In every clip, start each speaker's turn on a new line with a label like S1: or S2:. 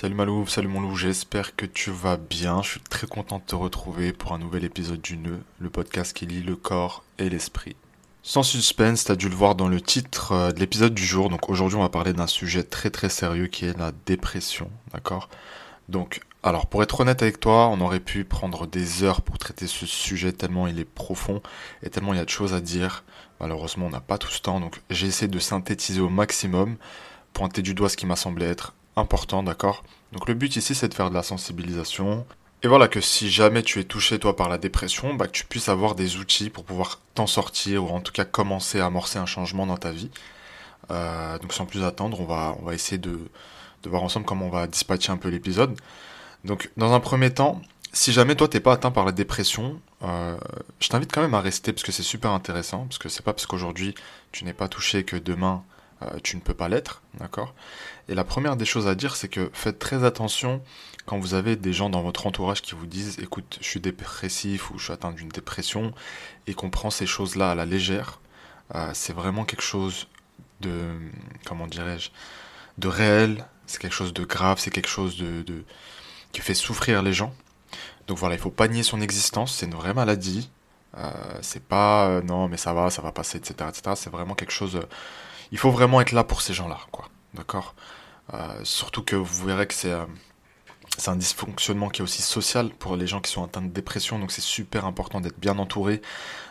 S1: Salut Malou, salut mon loup, j'espère que tu vas bien. Je suis très content de te retrouver pour un nouvel épisode du Nœud, le podcast qui lie le corps et l'esprit. Sans suspense, t'as dû le voir dans le titre euh, de l'épisode du jour. Donc aujourd'hui, on va parler d'un sujet très très sérieux qui est la dépression, d'accord? Donc, alors pour être honnête avec toi, on aurait pu prendre des heures pour traiter ce sujet tellement il est profond et tellement il y a de choses à dire. Malheureusement, on n'a pas tout ce temps, donc j'ai essayé de synthétiser au maximum, pointer du doigt ce qui m'a semblé être important, d'accord? Donc le but ici, c'est de faire de la sensibilisation. Et voilà que si jamais tu es touché toi par la dépression, bah, que tu puisses avoir des outils pour pouvoir t'en sortir ou en tout cas commencer à amorcer un changement dans ta vie. Euh, donc sans plus attendre, on va, essayer de, voir ensemble comment on va dispatcher un peu l'épisode. Donc dans un premier temps, si jamais toi t'es pas atteint par la dépression, euh, je t'invite quand même à rester parce que c'est super intéressant, parce que c'est pas parce qu'aujourd'hui tu n'es pas touché que demain tu ne peux pas l'être, d'accord? Et la première des choses à dire, c'est que faites très attention quand vous avez des gens dans votre entourage qui vous disent écoute, je suis dépressif ou je suis atteint d'une dépression et qu'on prend ces choses-là à la légère. Euh, c'est vraiment quelque chose de, comment dirais-je, de réel, c'est quelque chose de grave, c'est quelque chose de, qui fait souffrir les gens. Donc voilà, il faut pas nier son existence, c'est une vraie maladie. Euh, c'est pas non mais ça va, ça va passer, etc. etc. C'est vraiment quelque chose il faut vraiment être là pour ces gens-là, quoi. D'accord? Euh, Surtout que vous verrez que c'est euh, c'est un dysfonctionnement qui est aussi social pour les gens qui sont atteints de dépression, donc c'est super important d'être bien entouré.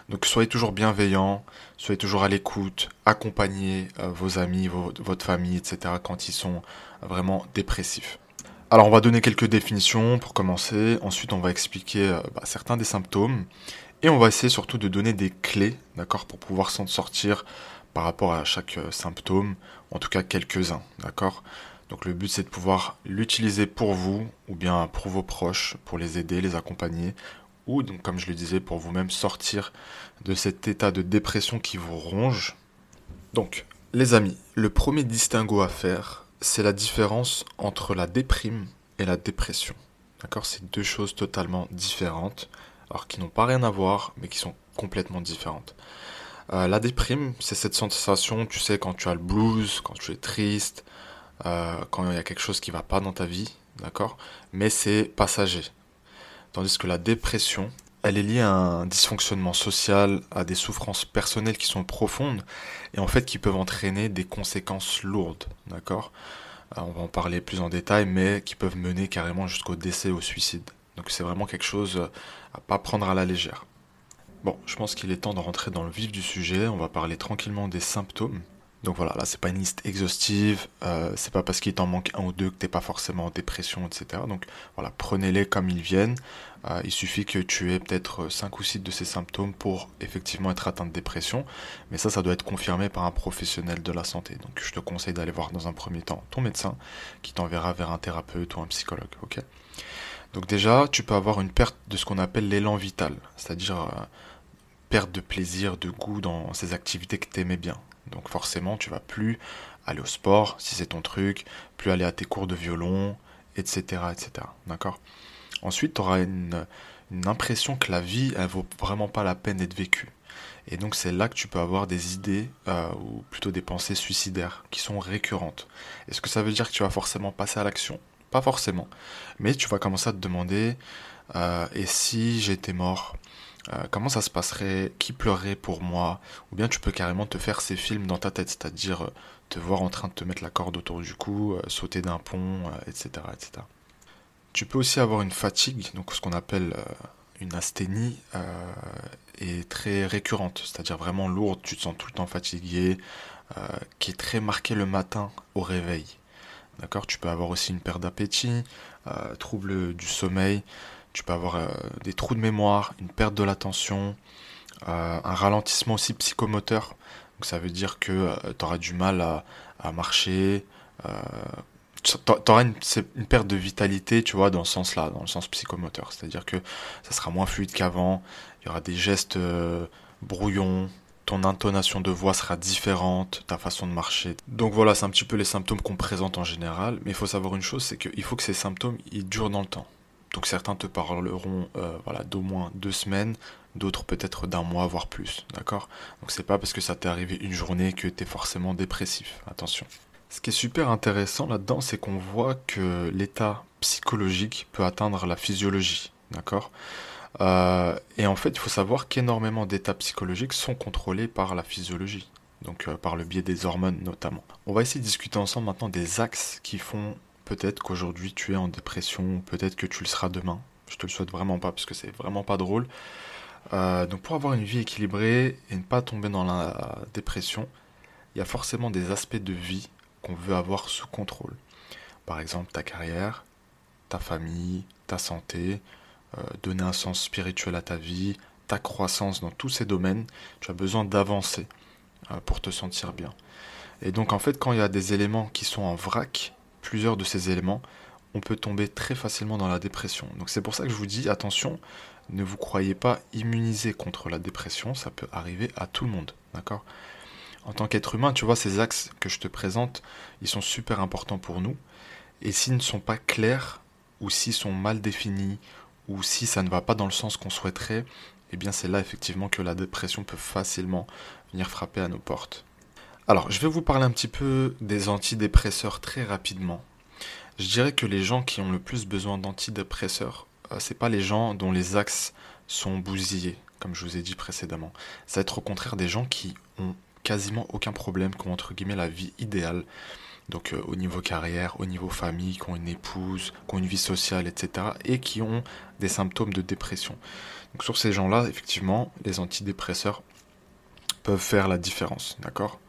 S1: Donc soyez toujours bienveillants, soyez toujours à l'écoute, accompagnez euh, vos amis, votre famille, etc. quand ils sont vraiment dépressifs. Alors on va donner quelques définitions pour commencer, ensuite on va expliquer bah, certains des symptômes, et on va essayer surtout de donner des clés, d'accord, pour pouvoir s'en sortir par rapport à chaque euh, symptôme, en tout cas quelques-uns, d'accord? Donc le but c'est de pouvoir l'utiliser pour vous ou bien pour vos proches, pour les aider, les accompagner, ou donc comme je le disais, pour vous-même sortir de cet état de dépression qui vous ronge. Donc, les amis, le premier distinguo à faire, c'est la différence entre la déprime et la dépression. D'accord? C'est deux choses totalement différentes, alors qui n'ont pas rien à voir, mais qui sont complètement différentes. Euh, la déprime, c'est cette sensation, tu sais, quand tu as le blues, quand tu es triste, euh, quand il y a quelque chose qui va pas dans ta vie, d'accord? Mais c'est passager. Tandis que la dépression, elle est liée à un dysfonctionnement social, à des souffrances personnelles qui sont profondes et en fait qui peuvent entraîner des conséquences lourdes, d'accord? Euh, On va en parler plus en détail, mais qui peuvent mener carrément jusqu'au décès, au suicide. Donc c'est vraiment quelque chose à pas prendre à la légère. Bon, je pense qu'il est temps de rentrer dans le vif du sujet. On va parler tranquillement des symptômes. Donc voilà, là c'est pas une liste exhaustive, euh, c'est pas parce qu'il t'en manque un ou deux que t'es pas forcément en dépression, etc. Donc voilà, prenez-les comme ils viennent. Euh, il suffit que tu aies peut-être 5 ou 6 de ces symptômes pour effectivement être atteint de dépression. Mais ça, ça doit être confirmé par un professionnel de la santé. Donc je te conseille d'aller voir dans un premier temps ton médecin qui t'enverra vers un thérapeute ou un psychologue. ok? Donc déjà, tu peux avoir une perte de ce qu'on appelle l'élan vital, c'est-à-dire euh, perte de plaisir, de goût dans ces activités que tu aimais bien. Donc forcément, tu vas plus aller au sport, si c'est ton truc, plus aller à tes cours de violon, etc. etc. D'accord? Ensuite, tu auras une, impression que la vie, elle vaut vraiment pas la peine d'être vécue. Et donc c'est là que tu peux avoir des idées, euh, ou plutôt des pensées suicidaires, qui sont récurrentes. Est-ce que ça veut dire que tu vas forcément passer à l'action? Pas forcément. Mais tu vas commencer à te demander, euh, et si j'étais mort? Euh, comment ça se passerait, qui pleurerait pour moi, ou bien tu peux carrément te faire ces films dans ta tête, c'est-à-dire euh, te voir en train de te mettre la corde autour du cou, euh, sauter d'un pont, etc., etc. Tu peux aussi avoir une fatigue, donc ce qu'on appelle une asthénie, est très récurrente, c'est-à-dire vraiment lourde, tu te sens tout le temps fatigué, qui est très marquée le matin au réveil. D'accord? Tu peux avoir aussi une perte d'appétit, trouble du sommeil, tu peux avoir euh, des trous de mémoire, une perte de l'attention, euh, un ralentissement aussi psychomoteur. Donc ça veut dire que euh, tu auras du mal à, marcher, tu auras une, perte de vitalité, tu vois, dans ce sens-là, dans le sens psychomoteur. C'est-à-dire que ça sera moins fluide qu'avant, il y aura des gestes brouillons, ton intonation de voix sera différente, ta façon de marcher. Donc voilà, c'est un petit peu les symptômes qu'on présente en général, mais il faut savoir une chose, c'est qu'il faut que ces symptômes, ils durent dans le temps. Donc certains te parleront euh, voilà, d'au moins deux semaines, d'autres peut-être d'un mois, voire plus. D'accord? Donc c'est pas parce que ça t'est arrivé une journée que tu es forcément dépressif. Attention. Ce qui est super intéressant là-dedans, c'est qu'on voit que l'état psychologique peut atteindre la physiologie, d'accord? Euh, Et en fait, il faut savoir qu'énormément d'états psychologiques sont contrôlés par la physiologie, donc euh, par le biais des hormones notamment. On va essayer de discuter ensemble maintenant des axes qui font peut-être qu'aujourd'hui tu es en dépression, peut-être que tu le seras demain. Je te le souhaite vraiment pas parce que c'est vraiment pas drôle. Euh, donc pour avoir une vie équilibrée et ne pas tomber dans la dépression, il y a forcément des aspects de vie qu'on veut avoir sous contrôle. Par exemple, ta carrière, ta famille, ta santé, euh, donner un sens spirituel à ta vie, ta croissance dans tous ces domaines, tu as besoin d'avancer euh, pour te sentir bien. Et donc en fait, quand il y a des éléments qui sont en vrac, plusieurs de ces éléments, on peut tomber très facilement dans la dépression. Donc c'est pour ça que je vous dis attention, ne vous croyez pas immunisé contre la dépression, ça peut arriver à tout le monde, d'accord? En tant qu'être humain, tu vois, ces axes que je te présente, ils sont super importants pour nous. Et s'ils ne sont pas clairs, ou s'ils sont mal définis, ou si ça ne va pas dans le sens qu'on souhaiterait, eh bien c'est là effectivement que la dépression peut facilement venir frapper à nos portes. Alors, je vais vous parler un petit peu des antidépresseurs très rapidement. Je dirais que les gens qui ont le plus besoin d'antidépresseurs, euh, c'est pas les gens dont les axes sont bousillés, comme je vous ai dit précédemment. Ça va être au contraire des gens qui ont quasiment aucun problème, qui ont entre guillemets la vie idéale. Donc euh, au niveau carrière, au niveau famille, qui ont une épouse, qui ont une vie sociale, etc. Et qui ont des symptômes de dépression. Donc sur ces gens-là, effectivement, les antidépresseurs peuvent faire la différence. D'accord?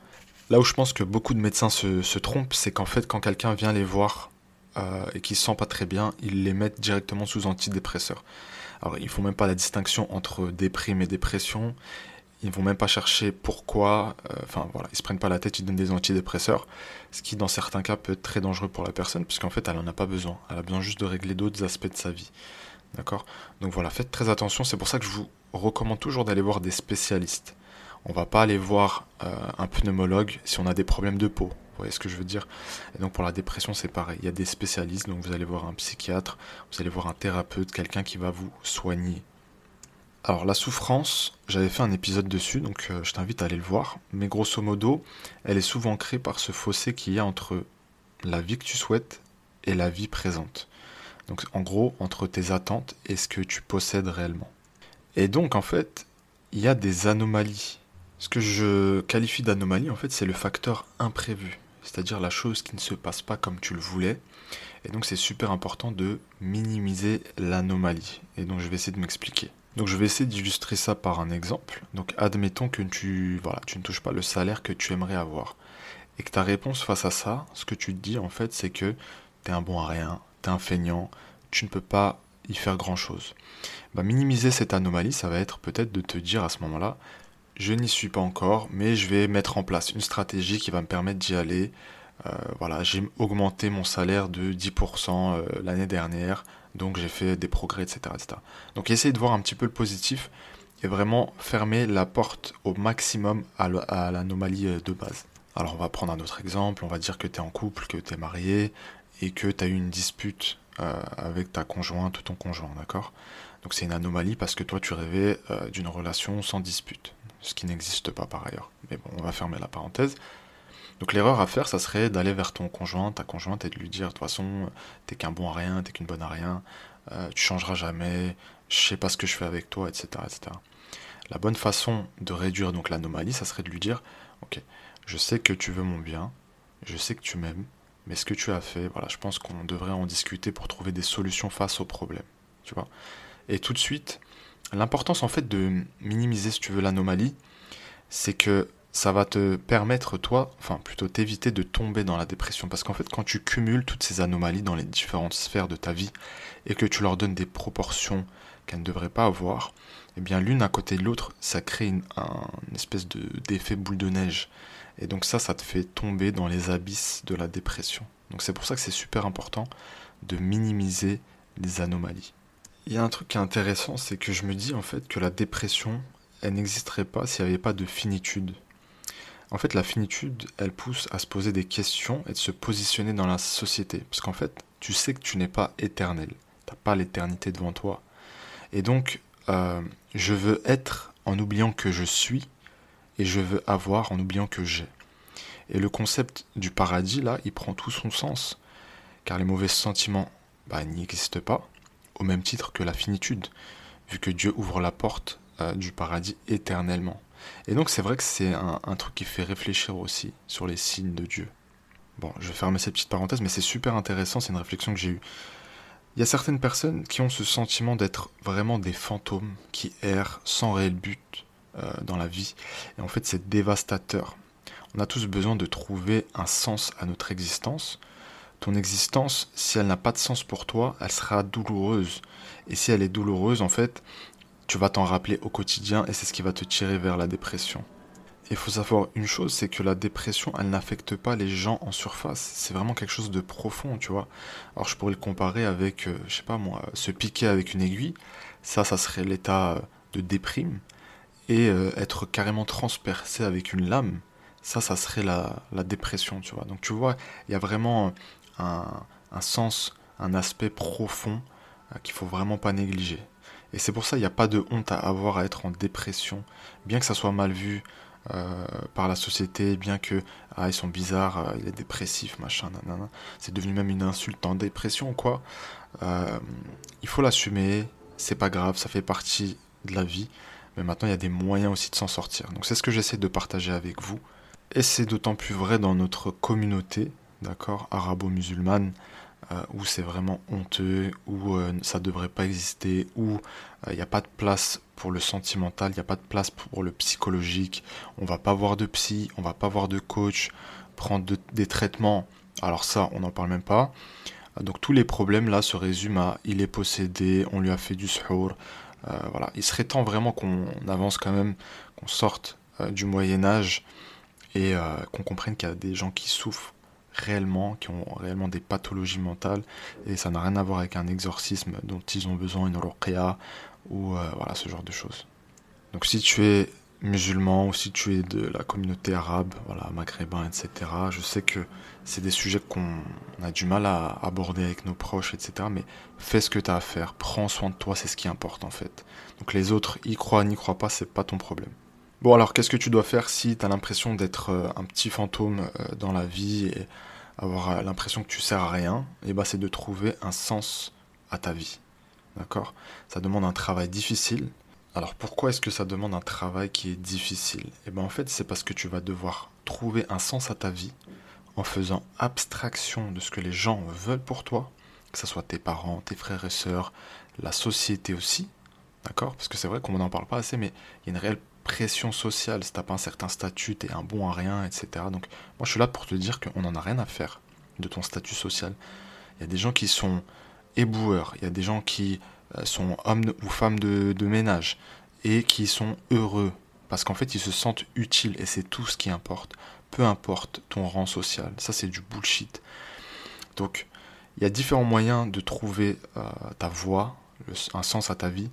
S1: Là où je pense que beaucoup de médecins se, trompent, c'est qu'en fait, quand quelqu'un vient les voir euh, et qu'il ne se sent pas très bien, ils les mettent directement sous antidépresseurs. Alors, il ne faut même pas la distinction entre déprime et dépression. Ils vont même pas chercher pourquoi. Euh, enfin, voilà, ils se prennent pas la tête, ils donnent des antidépresseurs. Ce qui, dans certains cas, peut être très dangereux pour la personne, puisqu'en fait, elle en a pas besoin. Elle a besoin juste de régler d'autres aspects de sa vie. D'accord? Donc voilà, faites très attention. C'est pour ça que je vous recommande toujours d'aller voir des spécialistes. On va pas aller voir euh, un pneumologue si on a des problèmes de peau. Vous voyez ce que je veux dire? Et donc pour la dépression, c'est pareil. Il y a des spécialistes, donc vous allez voir un psychiatre, vous allez voir un thérapeute, quelqu'un qui va vous soigner. Alors la souffrance, j'avais fait un épisode dessus, donc euh, je t'invite à aller le voir. Mais grosso modo, elle est souvent créée par ce fossé qu'il y a entre la vie que tu souhaites et la vie présente. Donc en gros, entre tes attentes et ce que tu possèdes réellement. Et donc en fait, il y a des anomalies ce que je qualifie d'anomalie, en fait, c'est le facteur imprévu, c'est-à-dire la chose qui ne se passe pas comme tu le voulais. Et donc, c'est super important de minimiser l'anomalie. Et donc, je vais essayer de m'expliquer. Donc, je vais essayer d'illustrer ça par un exemple. Donc, admettons que tu, voilà, tu ne touches pas le salaire que tu aimerais avoir. Et que ta réponse face à ça, ce que tu te dis, en fait, c'est que tu es un bon à rien, tu es un feignant, tu ne peux pas y faire grand-chose. Bah, minimiser cette anomalie, ça va être peut-être de te dire à ce moment-là, je n'y suis pas encore, mais je vais mettre en place une stratégie qui va me permettre d'y aller. Euh, voilà, j'ai augmenté mon salaire de 10% euh, l'année dernière, donc j'ai fait des progrès, etc., etc. Donc essayez de voir un petit peu le positif et vraiment fermer la porte au maximum à l'anomalie euh, de base. Alors on va prendre un autre exemple, on va dire que tu es en couple, que tu es marié et que tu as eu une dispute avec ta conjointe ou ton conjoint, d'accord? Donc c'est une anomalie parce que toi tu rêvais d'une relation sans dispute ce qui n'existe pas par ailleurs. Mais bon, on va fermer la parenthèse. Donc l'erreur à faire, ça serait d'aller vers ton conjoint, ta conjointe, et de lui dire, de toute façon, t'es qu'un bon à rien, t'es qu'une bonne à rien, euh, tu changeras jamais, je sais pas ce que je fais avec toi, etc., etc. La bonne façon de réduire donc l'anomalie, ça serait de lui dire, ok, je sais que tu veux mon bien, je sais que tu m'aimes, mais ce que tu as fait, voilà, je pense qu'on devrait en discuter pour trouver des solutions face au problème, tu vois. Et tout de suite, L'importance en fait de minimiser, si tu veux, l'anomalie, c'est que ça va te permettre, toi, enfin plutôt t'éviter de tomber dans la dépression. Parce qu'en fait, quand tu cumules toutes ces anomalies dans les différentes sphères de ta vie et que tu leur donnes des proportions qu'elles ne devraient pas avoir, eh bien l'une à côté de l'autre, ça crée une, espèce d'effet boule de neige. Et donc ça, ça te fait tomber dans les abysses de la dépression. Donc c'est pour ça que c'est super important de minimiser les anomalies. Il y a un truc qui est intéressant, c'est que je me dis en fait que la dépression, elle n'existerait pas s'il n'y avait pas de finitude. En fait, la finitude, elle pousse à se poser des questions et de se positionner dans la société. Parce qu'en fait, tu sais que tu n'es pas éternel. Tu n'as pas l'éternité devant toi. Et donc, euh, je veux être en oubliant que je suis et je veux avoir en oubliant que j'ai. Et le concept du paradis, là, il prend tout son sens, car les mauvais sentiments bah, n'existent pas, au même titre que la finitude, vu que Dieu ouvre la porte euh, du paradis éternellement. Et donc c'est vrai que c'est un, truc qui fait réfléchir aussi sur les signes de Dieu. Bon, je vais fermer cette petite parenthèse, mais c'est super intéressant, c'est une réflexion que j'ai eue. Il y a certaines personnes qui ont ce sentiment d'être vraiment des fantômes, qui errent sans réel but euh, dans la vie. Et en fait, c'est dévastateur. On a tous besoin de trouver un sens à notre existence. Ton existence, si elle n'a pas de sens pour toi, elle sera douloureuse. Et si elle est douloureuse, en fait, tu vas t'en rappeler au quotidien et c'est ce qui va te tirer vers la dépression. Il faut savoir une chose, c'est que la dépression, elle n'affecte pas les gens en surface. C'est vraiment quelque chose de profond, tu vois. Alors je pourrais le comparer avec, euh, je sais pas moi, se piquer avec une aiguille. Ça, ça serait l'état euh, de déprime. Et euh, être carrément transpercé avec une lame, ça, ça serait la, la dépression, tu vois. Donc tu vois, il y a vraiment un, sens, un aspect profond qu'il faut vraiment pas négliger. Et c'est pour ça qu'il n'y a pas de honte à avoir à être en dépression, bien que ça soit mal vu, euh, par la société, bien que ah, ils sont bizarres, euh, il est dépressif, machin, nanana. C'est devenu même une insulte en dépression, quoi. Euh, il faut l'assumer, c'est pas grave, ça fait partie de la vie. Mais maintenant, il y a des moyens aussi de s'en sortir. Donc c'est ce que j'essaie de partager avec vous. Et c'est d'autant plus vrai dans notre communauté, d'accord, arabo-musulmane, euh, où c'est vraiment honteux, où euh, ça devrait pas exister, où il euh, n'y a pas de place pour le sentimental, il n'y a pas de place pour le psychologique, on va pas voir de psy, on va pas voir de coach, prendre des traitements, alors ça on n'en parle même pas. Donc tous les problèmes là se résument à il est possédé, on lui a fait du suhour, voilà. Il serait temps vraiment qu'on avance quand même, qu'on sorte du Moyen Âge et qu'on comprenne qu'il y a des gens qui souffrent réellement, qui ont réellement des pathologies mentales, et ça n'a rien à voir avec un exorcisme dont ils ont besoin, une ruqya, ou euh, voilà, ce genre de choses. Donc si tu es musulman ou si tu es de la communauté arabe, voilà, maghrébin, etc., je sais que c'est des sujets qu'on a du mal à aborder avec nos proches, etc., mais fais ce que tu as à faire, prends soin de toi, c'est ce qui importe en fait. Donc les autres, y croient, n'y croient pas, c'est pas ton problème. Bon alors qu'est-ce que tu dois faire si tu as l'impression d'être euh, un petit fantôme euh, dans la vie et avoir euh, l'impression que tu sers à rien? Et eh bah ben, c'est de trouver un sens à ta vie. D'accord? Ça demande un travail difficile. Alors pourquoi est-ce que ça demande un travail qui est difficile? Eh ben en fait c'est parce que tu vas devoir trouver un sens à ta vie en faisant abstraction de ce que les gens veulent pour toi, que ce soit tes parents, tes frères et sœurs, la société aussi, d'accord? Parce que c'est vrai qu'on n'en parle pas assez, mais il y a une réelle pression sociale. Si t'as pas un certain statut, t'es un bon à rien, etc. Donc moi je suis là pour te dire qu'on n'en a rien à faire de ton statut social. Il y a des gens qui sont éboueurs, il y a des gens qui euh, sont hommes ou femmes de, ménage et qui sont heureux parce qu'en fait ils se sentent utiles et c'est tout ce qui importe. Peu importe ton rang social, ça c'est du bullshit. Donc il y a différents moyens de trouver euh, ta voie, un sens à ta vie.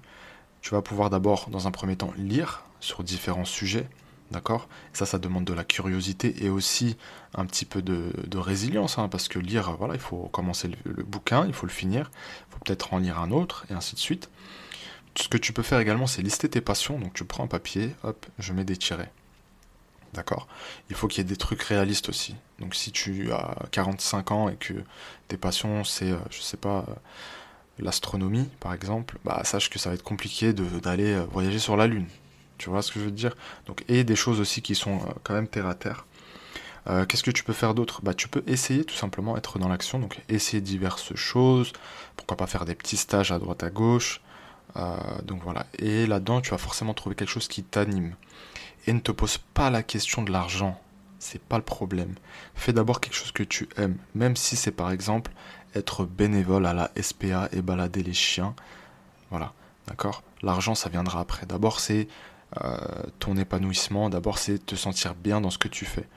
S1: Tu vas pouvoir d'abord, dans un premier temps, lire sur différents sujets. D'accord? Ça, ça demande de la curiosité et aussi un petit peu de, résilience, hein, parce que lire, voilà, il faut commencer le, bouquin, il faut le finir, il faut peut-être en lire un autre, et ainsi de suite. Ce que tu peux faire également, c'est lister tes passions. Donc tu prends un papier, hop, je mets des tirets. D'accord? Il faut qu'il y ait des trucs réalistes aussi. Donc si tu as 45 ans et que tes passions, c'est, euh, je sais pas, euh, l'astronomie par exemple, bah sache que ça va être compliqué d'aller euh, voyager sur la Lune. Tu vois ce que je veux dire? Donc, et des choses aussi qui sont euh, quand même terre à terre. Euh, qu'est-ce que tu peux faire d'autre? Bah, Tu peux essayer tout simplement être dans l'action, donc essayer diverses choses, pourquoi pas faire des petits stages à droite à gauche. Euh, donc voilà, et là-dedans tu vas forcément trouver quelque chose qui t'anime. Et ne te pose pas la question de l'argent, c'est pas le problème. Fais d'abord quelque chose que tu aimes, même si c'est par exemple être bénévole à la SPA et balader les chiens. Voilà, d'accord? L'argent ça viendra après. D'abord c'est ton épanouissement, d'abord c'est te sentir bien dans ce que tu fais.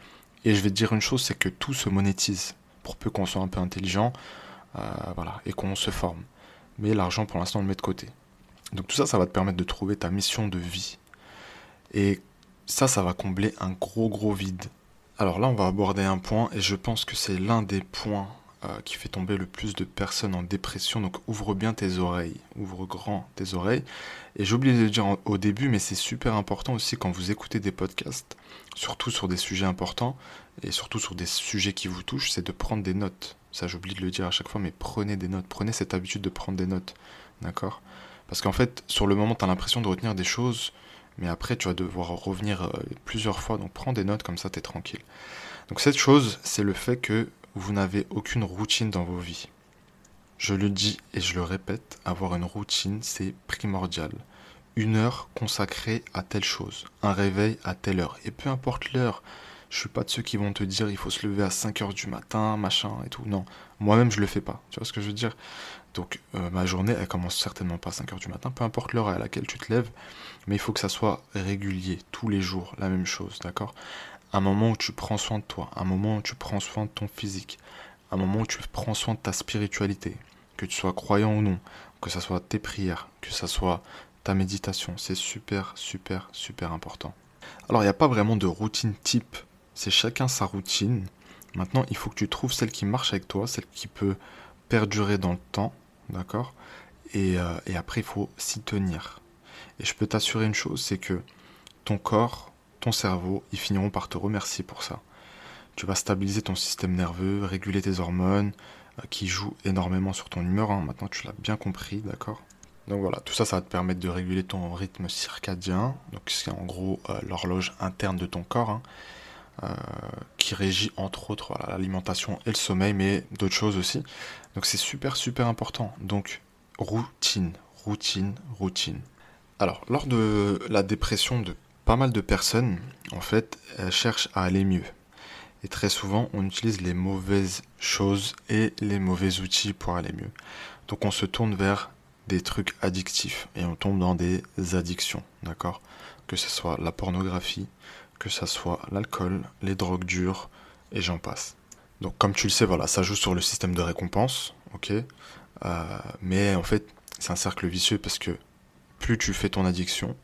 S1: Et je vais te dire une chose, c'est que tout se monétise, pour peu qu'on soit un peu intelligent, euh, voilà, et qu'on se forme. Mais l'argent, pour l'instant, on le met de côté. Donc tout ça, ça va te permettre de trouver ta mission de vie. Et ça, ça va combler un gros, gros vide. Alors là, on va aborder un point, et je pense que c'est l'un des points euh, qui fait tomber le plus de personnes en dépression. Donc ouvre bien tes oreilles, ouvre grand tes oreilles. Et j'ai oublié de le dire au début, mais c'est super important aussi quand vous écoutez des podcasts, surtout sur des sujets importants et surtout sur des sujets qui vous touchent, c'est de prendre des notes. Ça j'oublie de le dire à chaque fois, mais prenez des notes, prenez cette habitude de prendre des notes. D'accord? Parce qu'en fait, sur le moment, tu as l'impression de retenir des choses, mais après, tu vas devoir revenir euh, plusieurs fois. Donc prends des notes, comme ça, tu es tranquille. Donc cette chose, c'est le fait que vous n'avez aucune routine dans vos vies. Je le dis et je le répète, avoir une routine, c'est primordial. Une heure consacrée à telle chose, un réveil à telle heure. Et peu importe l'heure, je suis pas de ceux qui vont te dire il faut se lever à 5 heures du matin, machin et tout. Non, moi-même je le fais pas. Tu vois ce que je veux dire? Donc euh, ma journée, elle commence certainement pas à 5 heures du matin, peu importe l'heure à laquelle tu te lèves, mais il faut que ça soit régulier, tous les jours, la même chose, d'accord? Un moment où tu prends soin de toi, un moment où tu prends soin de ton physique, un moment où tu prends soin de ta spiritualité, que tu sois croyant ou non, que ce soit tes prières, que ce soit ta méditation, c'est super, super, super important. Alors il n'y a pas vraiment de routine type, c'est chacun sa routine. Maintenant, il faut que tu trouves celle qui marche avec toi, celle qui peut perdurer dans le temps, d'accord? Et, euh, et après, il faut s'y tenir. Et je peux t'assurer une chose, c'est que ton corps, ton cerveau, ils finiront par te remercier pour ça. Tu vas stabiliser ton système nerveux, réguler tes hormones, euh, qui jouent énormément sur ton humeur. Hein. Maintenant, tu l'as bien compris, d'accord? Donc voilà, tout ça, ça va te permettre de réguler ton rythme circadien. Donc c'est en gros euh, l'horloge interne de ton corps, hein, euh, qui régit entre autres l'alimentation et le sommeil, mais d'autres choses aussi. Donc c'est super, super important. Donc routine, routine, routine. Alors, lors de la dépression de pas mal de personnes, en fait, cherchent à aller mieux. Et très souvent, on utilise les mauvaises choses et les mauvais outils pour aller mieux. Donc on se tourne vers des trucs addictifs et on tombe dans des addictions, d'accord? Que ce soit la pornographie, que ce soit l'alcool, les drogues dures, et j'en passe. Donc comme tu le sais, voilà, ça joue sur le système de récompense, ok? Euh, Mais en fait, c'est un cercle vicieux parce que plus tu fais ton addiction,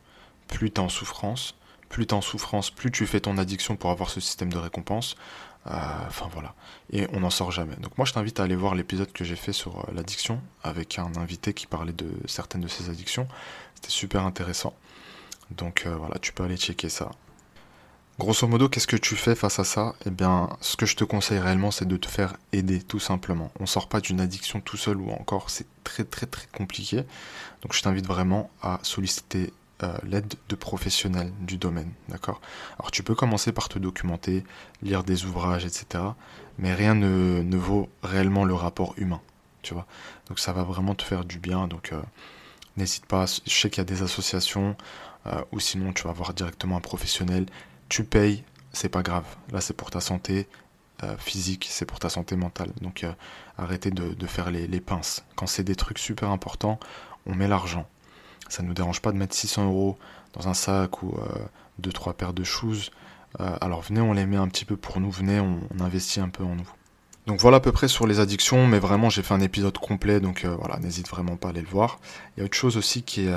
S1: plus tu en souffrance, plus tu en souffrance, plus tu fais ton addiction pour avoir ce système de récompense. Euh, enfin voilà. Et on n'en sort jamais. Donc moi je t'invite à aller voir l'épisode que j'ai fait sur euh, l'addiction avec un invité qui parlait de certaines de ces addictions. C'était super intéressant. Donc euh, voilà, tu peux aller checker ça. Grosso modo, qu'est-ce que tu fais face à ça? Eh bien, ce que je te conseille réellement, c'est de te faire aider, tout simplement. On sort pas d'une addiction tout seul ou encore c'est très très très compliqué. Donc je t'invite vraiment à solliciter euh, l'aide de professionnels du domaine, d'accord? Alors tu peux commencer par te documenter, lire des ouvrages, etc. Mais rien ne, vaut réellement le rapport humain, tu vois? Donc ça va vraiment te faire du bien, donc euh, n'hésite pas, je sais qu'il y a des associations, euh, ou sinon tu vas voir directement un professionnel, tu payes, c'est pas grave, là c'est pour ta santé, physique, c'est pour ta santé mentale. Donc arrêtez de, de faire les, les pinces. Quand c'est des trucs super importants, on met l'argent. Ça ne nous dérange pas de mettre 600 euros dans un sac ou 2-3 euh, paires de shoes. Euh, alors venez, on les met un petit peu pour nous, venez, on, investit un peu en nous. Donc voilà à peu près sur les addictions, mais vraiment j'ai fait un épisode complet, donc euh, voilà, n'hésite vraiment pas à aller le voir. Il y a autre chose aussi qui,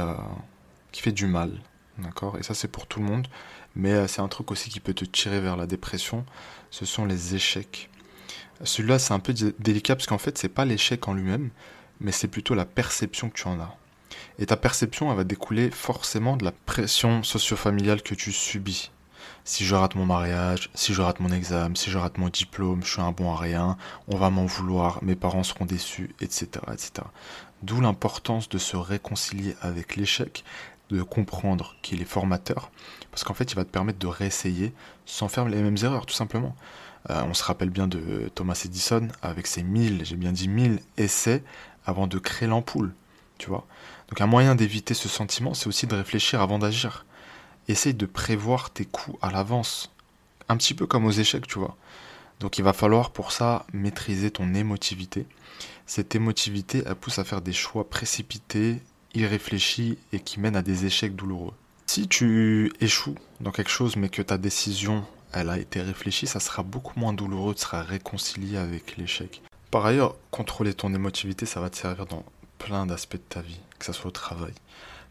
S1: qui fait du mal, d'accord? Et ça c'est pour tout le monde, mais c'est un truc aussi qui peut te tirer vers la dépression, ce sont les échecs. Celui-là c'est un peu délicat parce qu'en fait c'est pas l'échec en lui-même, mais c'est plutôt la perception que tu en as. Et ta perception, elle va découler forcément de la pression socio-familiale que tu subis. Si je rate mon mariage, si je rate mon examen, si je rate mon diplôme, je suis un bon à rien, on va m'en vouloir, mes parents seront déçus, etc. etc. D'où l'importance de se réconcilier avec l'échec, de comprendre qu'il est formateur, parce qu'en fait il va te permettre de réessayer sans faire les mêmes erreurs, tout simplement. Euh, on se rappelle bien de Thomas Edison avec ses 1000, j'ai bien dit 1000 essais avant de créer l'ampoule, tu vois. Donc un moyen d'éviter ce sentiment, c'est aussi de réfléchir avant d'agir. Essaye de prévoir tes coups à l'avance. Un petit peu comme aux échecs, tu vois. Donc il va falloir pour ça maîtriser ton émotivité. Cette émotivité, elle pousse à faire des choix précipités, irréfléchis et qui mènent à des échecs douloureux. Si tu échoues dans quelque chose mais que ta décision elle a été réfléchie, ça sera beaucoup moins douloureux, tu seras réconcilié avec l'échec. Par ailleurs, contrôler ton émotivité, ça va te servir dans plein d'aspects de ta vie, que ce soit au travail,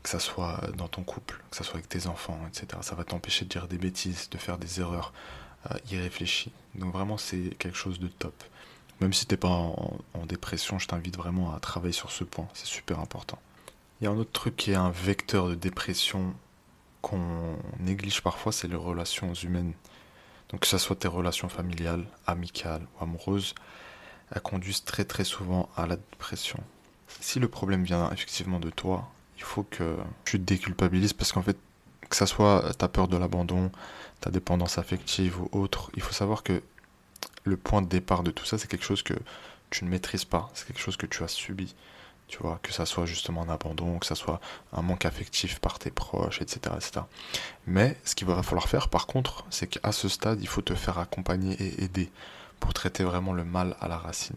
S1: que ce soit dans ton couple, que ce soit avec tes enfants, etc. Ça va t'empêcher de dire des bêtises, de faire des erreurs euh, irréfléchies. Donc vraiment, c'est quelque chose de top. Même si t'es pas en, dépression, je t'invite vraiment à travailler sur ce point. C'est super important. Il y a un autre truc qui est un vecteur de dépression qu'on néglige parfois, c'est les relations humaines. Donc que ce soit tes relations familiales, amicales ou amoureuses, elles conduisent très très souvent à la dépression. Si le problème vient effectivement de toi, il faut que tu te déculpabilises parce qu'en fait, que ça soit ta peur de l'abandon, ta dépendance affective ou autre, il faut savoir que le point de départ de tout ça, c'est quelque chose que tu ne maîtrises pas, c'est quelque chose que tu as subi. Tu vois, que ça soit justement un abandon, que ça soit un manque affectif par tes proches, etc. etc. Mais ce qu'il va falloir faire, par contre, c'est qu'à ce stade, il faut te faire accompagner et aider pour traiter vraiment le mal à la racine.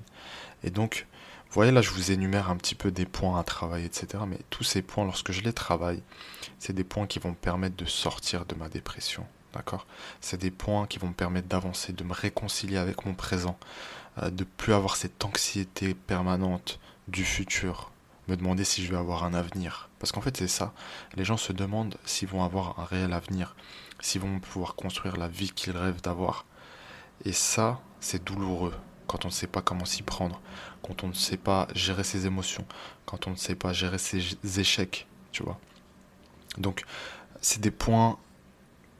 S1: Et donc, vous voyez là, je vous énumère un petit peu des points à travailler, etc. Mais tous ces points, lorsque je les travaille, c'est des points qui vont me permettre de sortir de ma dépression. D'accord? C'est des points qui vont me permettre d'avancer, de me réconcilier avec mon présent, euh, de plus avoir cette anxiété permanente du futur, me demander si je vais avoir un avenir. Parce qu'en fait, c'est ça. Les gens se demandent s'ils vont avoir un réel avenir, s'ils vont pouvoir construire la vie qu'ils rêvent d'avoir. Et ça, c'est douloureux quand on ne sait pas comment s'y prendre, quand on ne sait pas gérer ses émotions, quand on ne sait pas gérer ses échecs, tu vois. Donc, c'est des points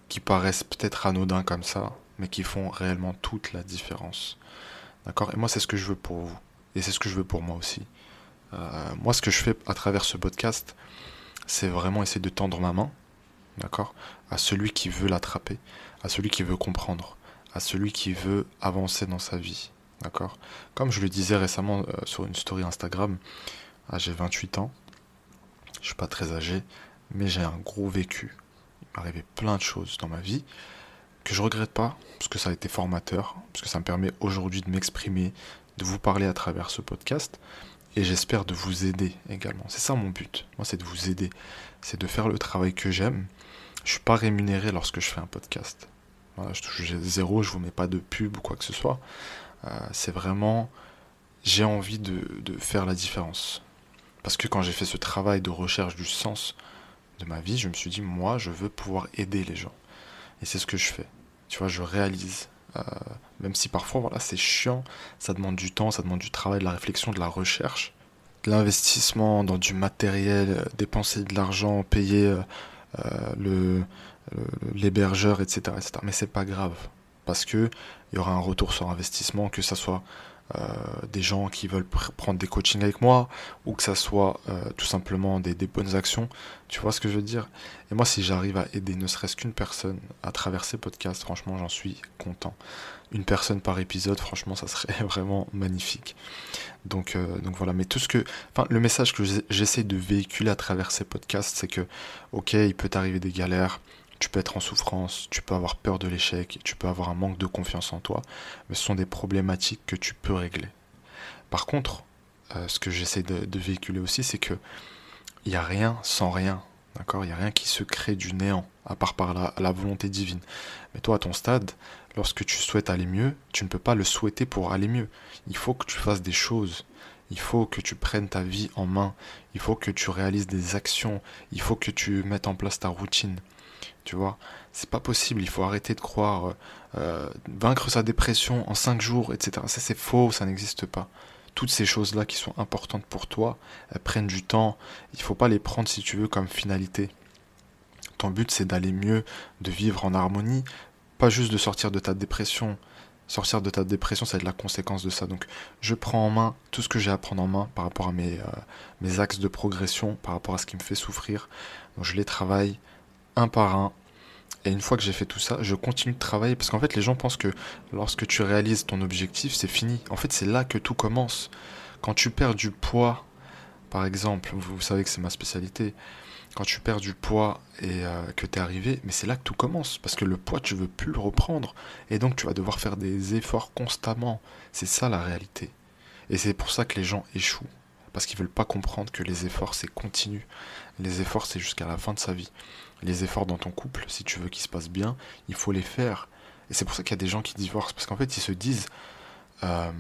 S1: qui paraissent peut-être anodins comme ça, mais qui font réellement toute la différence. D'accord? Et moi, c'est ce que je veux pour vous. Et c'est ce que je veux pour moi aussi. Euh, moi, ce que je fais à travers ce podcast, c'est vraiment essayer de tendre ma main, d'accord? À celui qui veut l'attraper, à celui qui veut comprendre, à celui qui veut avancer dans sa vie, d'accord Comme je le disais récemment euh, sur une story Instagram, j'ai 28 ans, je suis pas très âgé, mais j'ai un gros vécu, arrivé plein de choses dans ma vie que je regrette pas, parce que ça a été formateur, parce que ça me permet aujourd'hui de m'exprimer, de vous parler à travers ce podcast, et j'espère de vous aider également. C'est ça mon but, moi c'est de vous aider, c'est de faire le travail que j'aime. Je suis pas rémunéré lorsque je fais un podcast. je touche zéro, je vous mets pas de pub ou quoi que ce soit. Euh, c'est vraiment, j'ai envie de, faire la différence. Parce que quand j'ai fait ce travail de recherche du sens, de ma vie, je me suis dit, moi, je veux pouvoir aider les gens. Et c'est ce que je fais. Tu vois, je réalise. Euh, même si parfois, voilà, c'est chiant, ça demande du temps, ça demande du travail, de la réflexion, de la recherche, de l'investissement dans du matériel, euh, dépenser de l'argent, payer euh, le, l'hébergeur, etc., etc. Mais c'est pas grave. Parce que il y aura un retour sur investissement, que ça soit euh, des gens qui veulent prendre des coachings avec moi, ou que ça soit euh, tout simplement des, bonnes actions. Tu vois ce que je veux dire? Et moi, si j'arrive à aider ne serait-ce qu'une personne à travers ces podcasts, franchement, j'en suis content. Une personne par épisode, franchement, ça serait vraiment magnifique. Donc, euh, donc voilà. Mais tout ce que, enfin, le message que j'essaie de véhiculer à travers ces podcasts, c'est que, ok, il peut t'arriver des galères, tu peux être en souffrance, tu peux avoir peur de l'échec, tu peux avoir un manque de confiance en toi, mais ce sont des problématiques que tu peux régler. Par contre, euh, ce que j'essaie de, véhiculer aussi, c'est que il n'y a rien sans rien. D'accord? Il n'y a rien qui se crée du néant, à part par la, la, volonté divine. Mais toi, à ton stade, lorsque tu souhaites aller mieux, tu ne peux pas le souhaiter pour aller mieux. Il faut que tu fasses des choses. Il faut que tu prennes ta vie en main. Il faut que tu réalises des actions. Il faut que tu mettes en place ta routine. Tu vois, c'est pas possible. Il faut arrêter de croire euh, vaincre sa dépression en 5 jours, etc. Ça, c'est faux, ça n'existe pas. Toutes ces choses-là qui sont importantes pour toi, elles prennent du temps. Il faut pas les prendre, si tu veux, comme finalité. Ton but, c'est d'aller mieux, de vivre en harmonie, pas juste de sortir de ta dépression. Sortir de ta dépression, ça va être la conséquence de ça. Donc, je prends en main tout ce que j'ai à prendre en main par rapport à mes, euh, mes axes de progression, par rapport à ce qui me fait souffrir. Donc, je les travaille un par un. Et une fois que j'ai fait tout ça, je continue de travailler parce qu'en fait, les gens pensent que lorsque tu réalises ton objectif, c'est fini. En fait, c'est là que tout commence. Quand tu perds du poids, par exemple, vous savez que c'est ma spécialité, quand tu perds du poids et euh, que tu es arrivé, mais c'est là que tout commence. Parce que le poids, tu veux plus le reprendre. Et donc, tu vas devoir faire des efforts constamment. C'est ça la réalité. Et c'est pour ça que les gens échouent. Parce qu'ils veulent pas comprendre que les efforts, c'est continu. Les efforts, c'est jusqu'à la fin de sa vie les efforts dans ton couple, si tu veux qu'il se passe bien, il faut les faire. Et c'est pour ça qu'il y a des gens qui divorcent, parce qu'en fait, ils se disent, euh,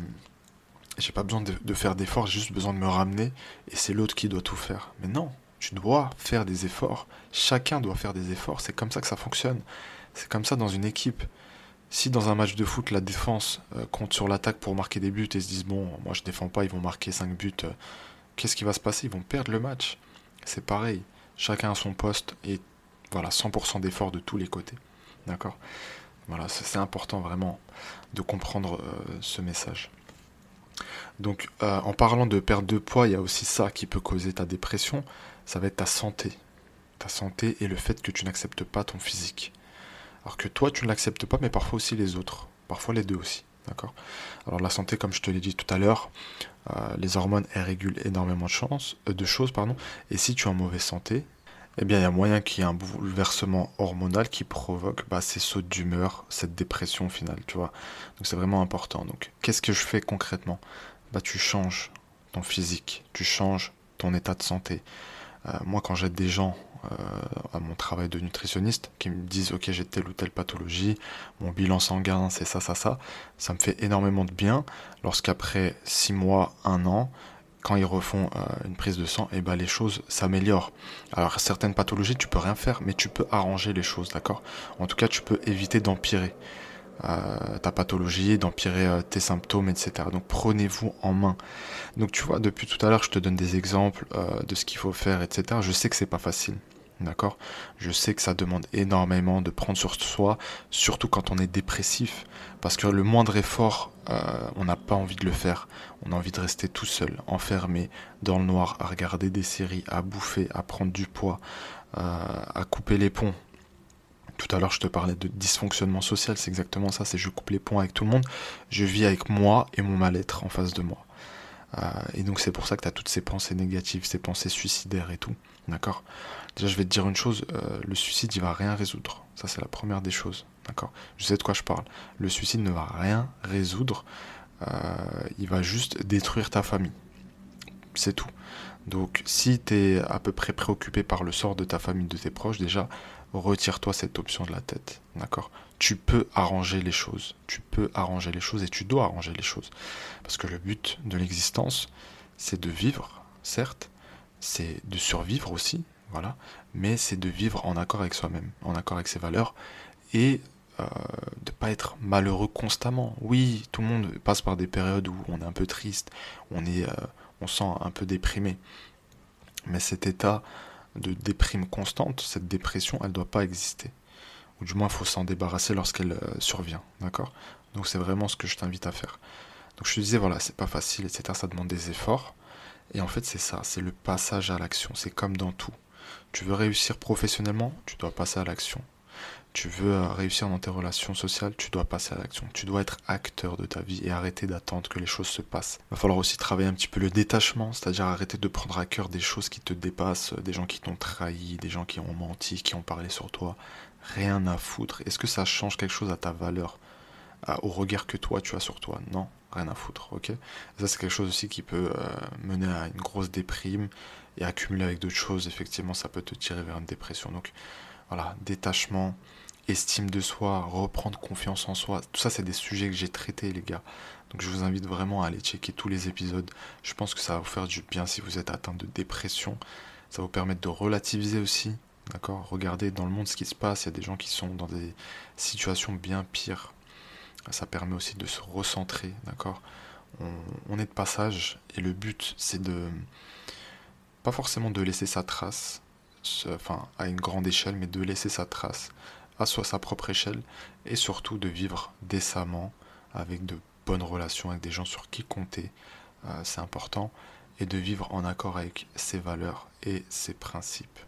S1: j'ai pas besoin de, faire d'efforts, j'ai juste besoin de me ramener, et c'est l'autre qui doit tout faire. Mais non, tu dois faire des efforts. Chacun doit faire des efforts. C'est comme ça que ça fonctionne. C'est comme ça dans une équipe. Si dans un match de foot, la défense euh, compte sur l'attaque pour marquer des buts et se disent bon, moi je défends pas, ils vont marquer 5 buts, euh, qu'est-ce qui va se passer? Ils vont perdre le match. C'est pareil. Chacun a son poste et voilà, 100% d'effort de tous les côtés. D'accord? Voilà, c'est important vraiment de comprendre euh, ce message. Donc, en parlant de perte de poids, il y a aussi ça qui peut causer ta dépression. Ça va être ta santé. Ta santé et le fait que tu n'acceptes pas ton physique. Alors que toi, tu ne l'acceptes pas, mais parfois aussi les autres. Parfois les deux aussi. D'accord? Alors la santé, comme je te l'ai dit tout à l'heure, euh, les hormones, elles régulent énormément de, euh, de choses. Pardon, et si tu es en mauvaise santé, eh bien, il y a moyen qu'il y ait un bouleversement hormonal qui provoque bah, ces sautes d'humeur, cette dépression finale, tu vois. Donc c'est vraiment important. Donc qu'est-ce que je fais concrètement? Bah tu changes ton physique, tu changes ton état de santé. Euh, moi, quand j'aide des gens euh, à mon travail de nutritionniste qui me disent ok j'ai telle ou telle pathologie, mon bilan sanguin c'est ça, ça, ça, ça me fait énormément de bien lorsqu'après 6 mois, 1 an, quand ils refont euh, une prise de sang, et eh ben les choses s'améliorent. Alors certaines pathologies tu peux rien faire, mais tu peux arranger les choses, d'accord? En tout cas tu peux éviter d'empirer. Euh, ta pathologie, d'empirer euh, tes symptômes, etc. Donc prenez-vous en main. Donc tu vois, depuis tout à l'heure, je te donne des exemples euh, de ce qu'il faut faire, etc. Je sais que c'est pas facile. D'accord? Je sais que ça demande énormément de prendre sur soi, surtout quand on est dépressif. Parce que le moindre effort, on n'a pas envie de le faire. On a envie de rester tout seul, enfermé, dans le noir, à regarder des séries, à bouffer, à prendre du poids, à couper les ponts. Tout à l'heure, je te parlais de dysfonctionnement social, c'est exactement ça, c'est je coupe les ponts avec tout le monde, je vis avec moi et mon mal-être en face de moi. Euh, et donc c'est pour ça que tu as toutes ces pensées négatives, ces pensées suicidaires et tout. D'accord? Déjà, je vais te dire une chose, euh, le suicide, il va rien résoudre. Ça, c'est la première des choses. D'accord? Je sais de quoi je parle. Le suicide ne va rien résoudre. Euh, il va juste détruire ta famille. C'est tout. Donc, si tu es à peu près préoccupé par le sort de ta famille, de tes proches, déjà, retire-toi cette option de la tête. Tu peux arranger les choses. Tu peux arranger les choses et tu dois arranger les choses. Parce que le but de l'existence, c'est de vivre, certes, c'est de survivre aussi, voilà, mais c'est de vivre en accord avec soi-même, en accord avec ses valeurs et euh, de pas être malheureux constamment. Oui, tout le monde passe par des périodes où on est un peu triste, on est, euh, on sent un peu déprimé, mais cet état de déprime constante, cette dépression, elle ne doit pas exister. Ou du moins, il faut s'en débarrasser lorsqu'elle euh, survient. D'accord? Donc, c'est vraiment ce que je t'invite à faire. Donc, je te disais, voilà, c'est pas facile, etc. Ça demande des efforts. Et en fait, c'est ça, c'est le passage à l'action. C'est comme dans tout. Tu veux réussir professionnellement, tu dois passer à l'action tu veux réussir dans tes relations sociales, tu dois passer à l'action. Tu dois être acteur de ta vie et arrêter d'attendre que les choses se passent. Il va falloir aussi travailler un petit peu le détachement, c'est-à-dire arrêter de prendre à cœur des choses qui te dépassent, des gens qui t'ont trahi, des gens qui ont menti, qui ont parlé sur toi. Rien à foutre. Est-ce que ça change quelque chose à ta valeur, au regard que toi tu as sur toi? Non, rien à foutre, ok? Ça c'est quelque chose aussi qui peut euh, mener à une grosse déprime et accumuler avec d'autres choses, effectivement ça peut te tirer vers une dépression. Donc voilà, détachement, estime de soi, reprendre confiance en soi. Tout ça, c'est des sujets que j'ai traités, les gars. Donc je vous invite vraiment à aller checker tous les épisodes. Je pense que ça va vous faire du bien si vous êtes atteint de dépression. Ça vous permettre de relativiser aussi. D'accord? Regardez dans le monde ce qui se passe. Il y a des gens qui sont dans des situations bien pires. Ça permet aussi de se recentrer. D'accord? On est de passage et le but, c'est de. Pas forcément de laisser sa trace, enfin à une grande échelle, mais de laisser sa trace à sa propre échelle et surtout de vivre décemment avec de bonnes relations avec des gens sur qui compter, euh, c'est important, et de vivre en accord avec ses valeurs et ses principes.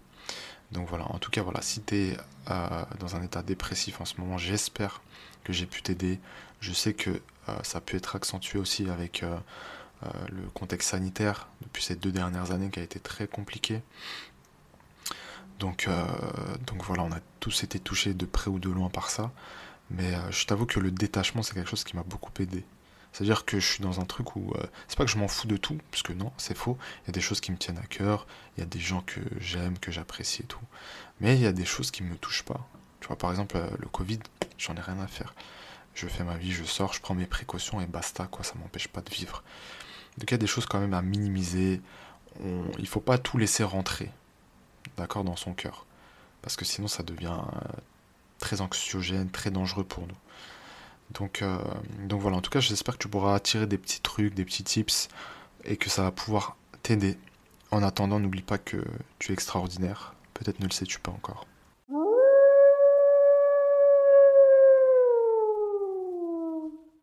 S1: Donc voilà, en tout cas voilà, si tu es euh, dans un état dépressif en ce moment, j'espère que j'ai pu t'aider. Je sais que euh, ça peut être accentué aussi avec le contexte sanitaire depuis ces deux dernières années qui a été très compliqué. Donc, euh, donc voilà, on a tous été touchés de près ou de loin par ça. Mais euh, je t'avoue que le détachement, c'est quelque chose qui m'a beaucoup aidé. C'est-à-dire que je suis dans un truc où. Euh, c'est pas que je m'en fous de tout, parce que non, c'est faux. Il y a des choses qui me tiennent à cœur, il y a des gens que j'aime, que j'apprécie et tout. Mais il y a des choses qui me touchent pas. Tu vois, par exemple, le Covid, j'en ai rien à faire. Je fais ma vie, je sors, je prends mes précautions et basta, quoi, ça m'empêche pas de vivre. Donc il y a des choses quand même à minimiser. Il faut pas tout laisser rentrer d'accord, dans son cœur. Parce que sinon, ça devient euh, très anxiogène, très dangereux pour nous. Donc, euh, donc voilà, en tout cas, j'espère que tu pourras tirer des petits trucs, des petits tips et que ça va pouvoir t'aider. En attendant, n'oublie pas que tu es extraordinaire. Peut-être ne le sais-tu pas encore.